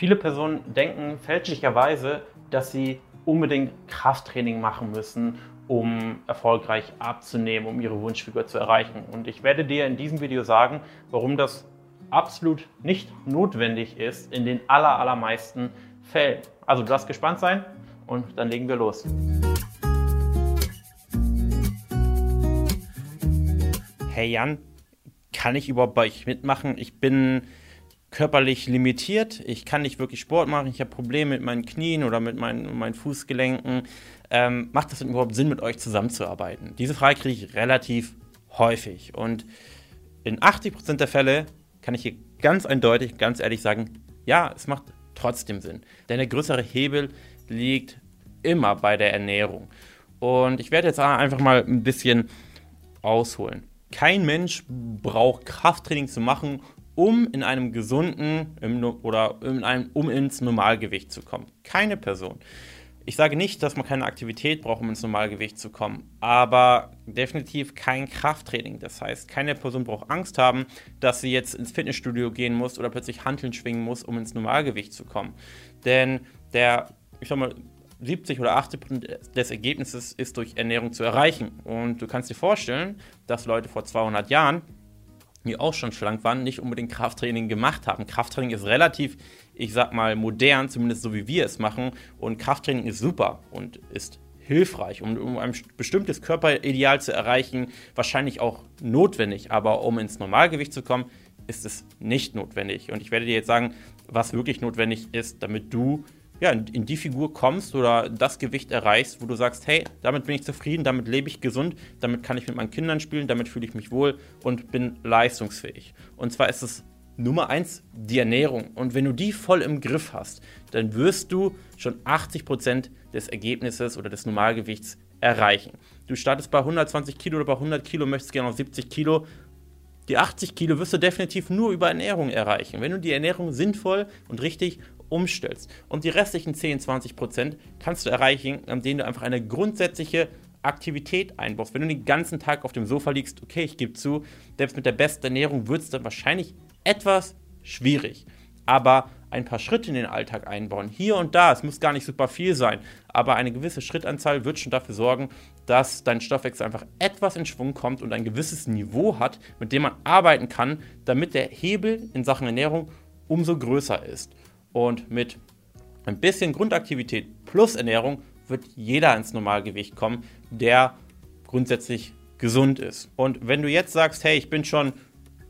Viele Personen denken fälschlicherweise, dass sie unbedingt Krafttraining machen müssen, um erfolgreich abzunehmen, um ihre Wunschfigur zu erreichen. Und ich werde dir in diesem Video sagen, warum das absolut nicht notwendig ist in den aller, allermeisten Fällen. Also du darfst gespannt sein und dann legen wir los. Hey Jan, kann ich überhaupt bei euch mitmachen? Ich bin körperlich limitiert. Ich kann nicht wirklich Sport machen. Ich habe Probleme mit meinen Knien oder mit meinen, meinen Fußgelenken. Ähm, macht es denn überhaupt Sinn, mit euch zusammenzuarbeiten? Diese Frage kriege ich relativ häufig. Und in 80% der Fälle kann ich hier ganz eindeutig, ganz ehrlich sagen, ja, es macht trotzdem Sinn. Denn der größere Hebel liegt immer bei der Ernährung. Und ich werde jetzt einfach mal ein bisschen ausholen. Kein Mensch braucht Krafttraining zu machen, um in einem gesunden im, oder in einem, um ins Normalgewicht zu kommen. Keine Person. Ich sage nicht, dass man keine Aktivität braucht, um ins Normalgewicht zu kommen, aber definitiv kein Krafttraining. Das heißt, keine Person braucht Angst haben, dass sie jetzt ins Fitnessstudio gehen muss oder plötzlich Hanteln schwingen muss, um ins Normalgewicht zu kommen. Denn der, ich sag mal, 70 oder 80 Prozent des Ergebnisses ist durch Ernährung zu erreichen. Und du kannst dir vorstellen, dass Leute vor 200 Jahren, die auch schon schlank waren, nicht unbedingt Krafttraining gemacht haben. Krafttraining ist relativ, ich sag mal, modern, zumindest so wie wir es machen. Und Krafttraining ist super und ist hilfreich, um, um ein bestimmtes Körperideal zu erreichen, wahrscheinlich auch notwendig. Aber um ins Normalgewicht zu kommen, ist es nicht notwendig. Und ich werde dir jetzt sagen, was wirklich notwendig ist, damit du ja, in die Figur kommst oder das Gewicht erreichst, wo du sagst, hey, damit bin ich zufrieden, damit lebe ich gesund, damit kann ich mit meinen Kindern spielen, damit fühle ich mich wohl und bin leistungsfähig. Und zwar ist es Nummer eins die Ernährung. Und wenn du die voll im Griff hast, dann wirst du schon 80% des Ergebnisses oder des Normalgewichts erreichen. Du startest bei 120 Kilo oder bei 100 Kilo, möchtest gerne auf 70 Kilo. Die 80 Kilo wirst du definitiv nur über Ernährung erreichen. Wenn du die Ernährung sinnvoll und richtig umstellst. Und die restlichen 10, 20 Prozent kannst du erreichen, indem du einfach eine grundsätzliche Aktivität einbaust. Wenn du den ganzen Tag auf dem Sofa liegst, okay, ich gebe zu, selbst mit der besten Ernährung wird es dann wahrscheinlich etwas schwierig. Aber ein paar Schritte in den Alltag einbauen, hier und da, es muss gar nicht super viel sein, aber eine gewisse Schrittanzahl wird schon dafür sorgen, dass dein Stoffwechsel einfach etwas in Schwung kommt und ein gewisses Niveau hat, mit dem man arbeiten kann, damit der Hebel in Sachen Ernährung umso größer ist. Und mit ein bisschen Grundaktivität plus Ernährung wird jeder ins Normalgewicht kommen, der grundsätzlich gesund ist. Und wenn du jetzt sagst, hey, ich bin schon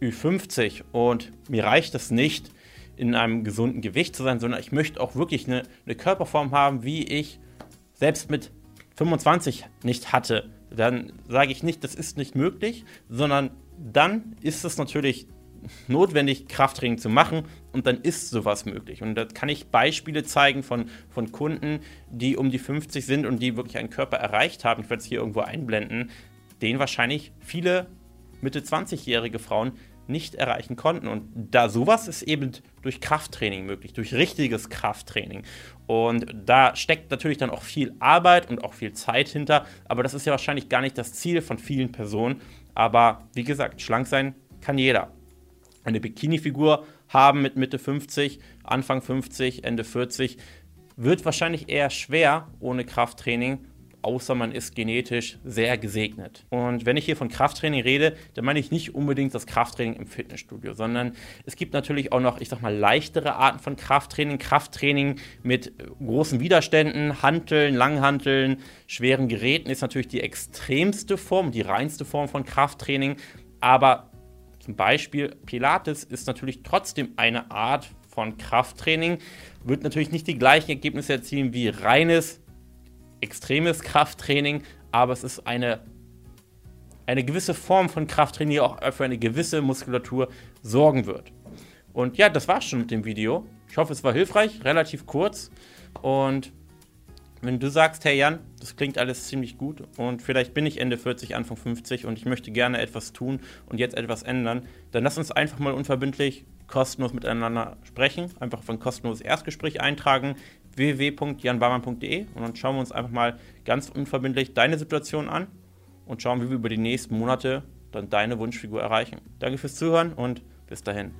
Ü50 und mir reicht es nicht, in einem gesunden Gewicht zu sein, sondern ich möchte auch wirklich eine, eine Körperform haben, wie ich selbst mit 25 nicht hatte, dann sage ich nicht, das ist nicht möglich, sondern dann ist es natürlich notwendig, Krafttraining zu machen und dann ist sowas möglich. Und da kann ich Beispiele zeigen von, von Kunden, die um die 50 sind und die wirklich einen Körper erreicht haben. Ich werde es hier irgendwo einblenden, den wahrscheinlich viele Mitte 20-jährige Frauen nicht erreichen konnten. Und da sowas ist eben durch Krafttraining möglich, durch richtiges Krafttraining. Und da steckt natürlich dann auch viel Arbeit und auch viel Zeit hinter, aber das ist ja wahrscheinlich gar nicht das Ziel von vielen Personen. Aber wie gesagt, schlank sein kann jeder eine Bikini-Figur haben mit Mitte 50, Anfang 50, Ende 40, wird wahrscheinlich eher schwer ohne Krafttraining, außer man ist genetisch sehr gesegnet. Und wenn ich hier von Krafttraining rede, dann meine ich nicht unbedingt das Krafttraining im Fitnessstudio, sondern es gibt natürlich auch noch, ich sag mal, leichtere Arten von Krafttraining. Krafttraining mit großen Widerständen, Hanteln, Langhanteln, schweren Geräten ist natürlich die extremste Form, die reinste Form von Krafttraining. Aber zum Beispiel Pilates ist natürlich trotzdem eine Art von Krafttraining, wird natürlich nicht die gleichen Ergebnisse erzielen wie reines, extremes Krafttraining, aber es ist eine, eine gewisse Form von Krafttraining, die auch für eine gewisse Muskulatur sorgen wird. Und ja, das war's schon mit dem Video. Ich hoffe, es war hilfreich, relativ kurz und wenn du sagst, hey Jan, das klingt alles ziemlich gut und vielleicht bin ich Ende 40, Anfang 50 und ich möchte gerne etwas tun und jetzt etwas ändern, dann lass uns einfach mal unverbindlich kostenlos miteinander sprechen. Einfach auf ein kostenloses Erstgespräch eintragen, www.janbarmann.de und dann schauen wir uns einfach mal ganz unverbindlich deine Situation an und schauen, wie wir über die nächsten Monate dann deine Wunschfigur erreichen. Danke fürs Zuhören und bis dahin.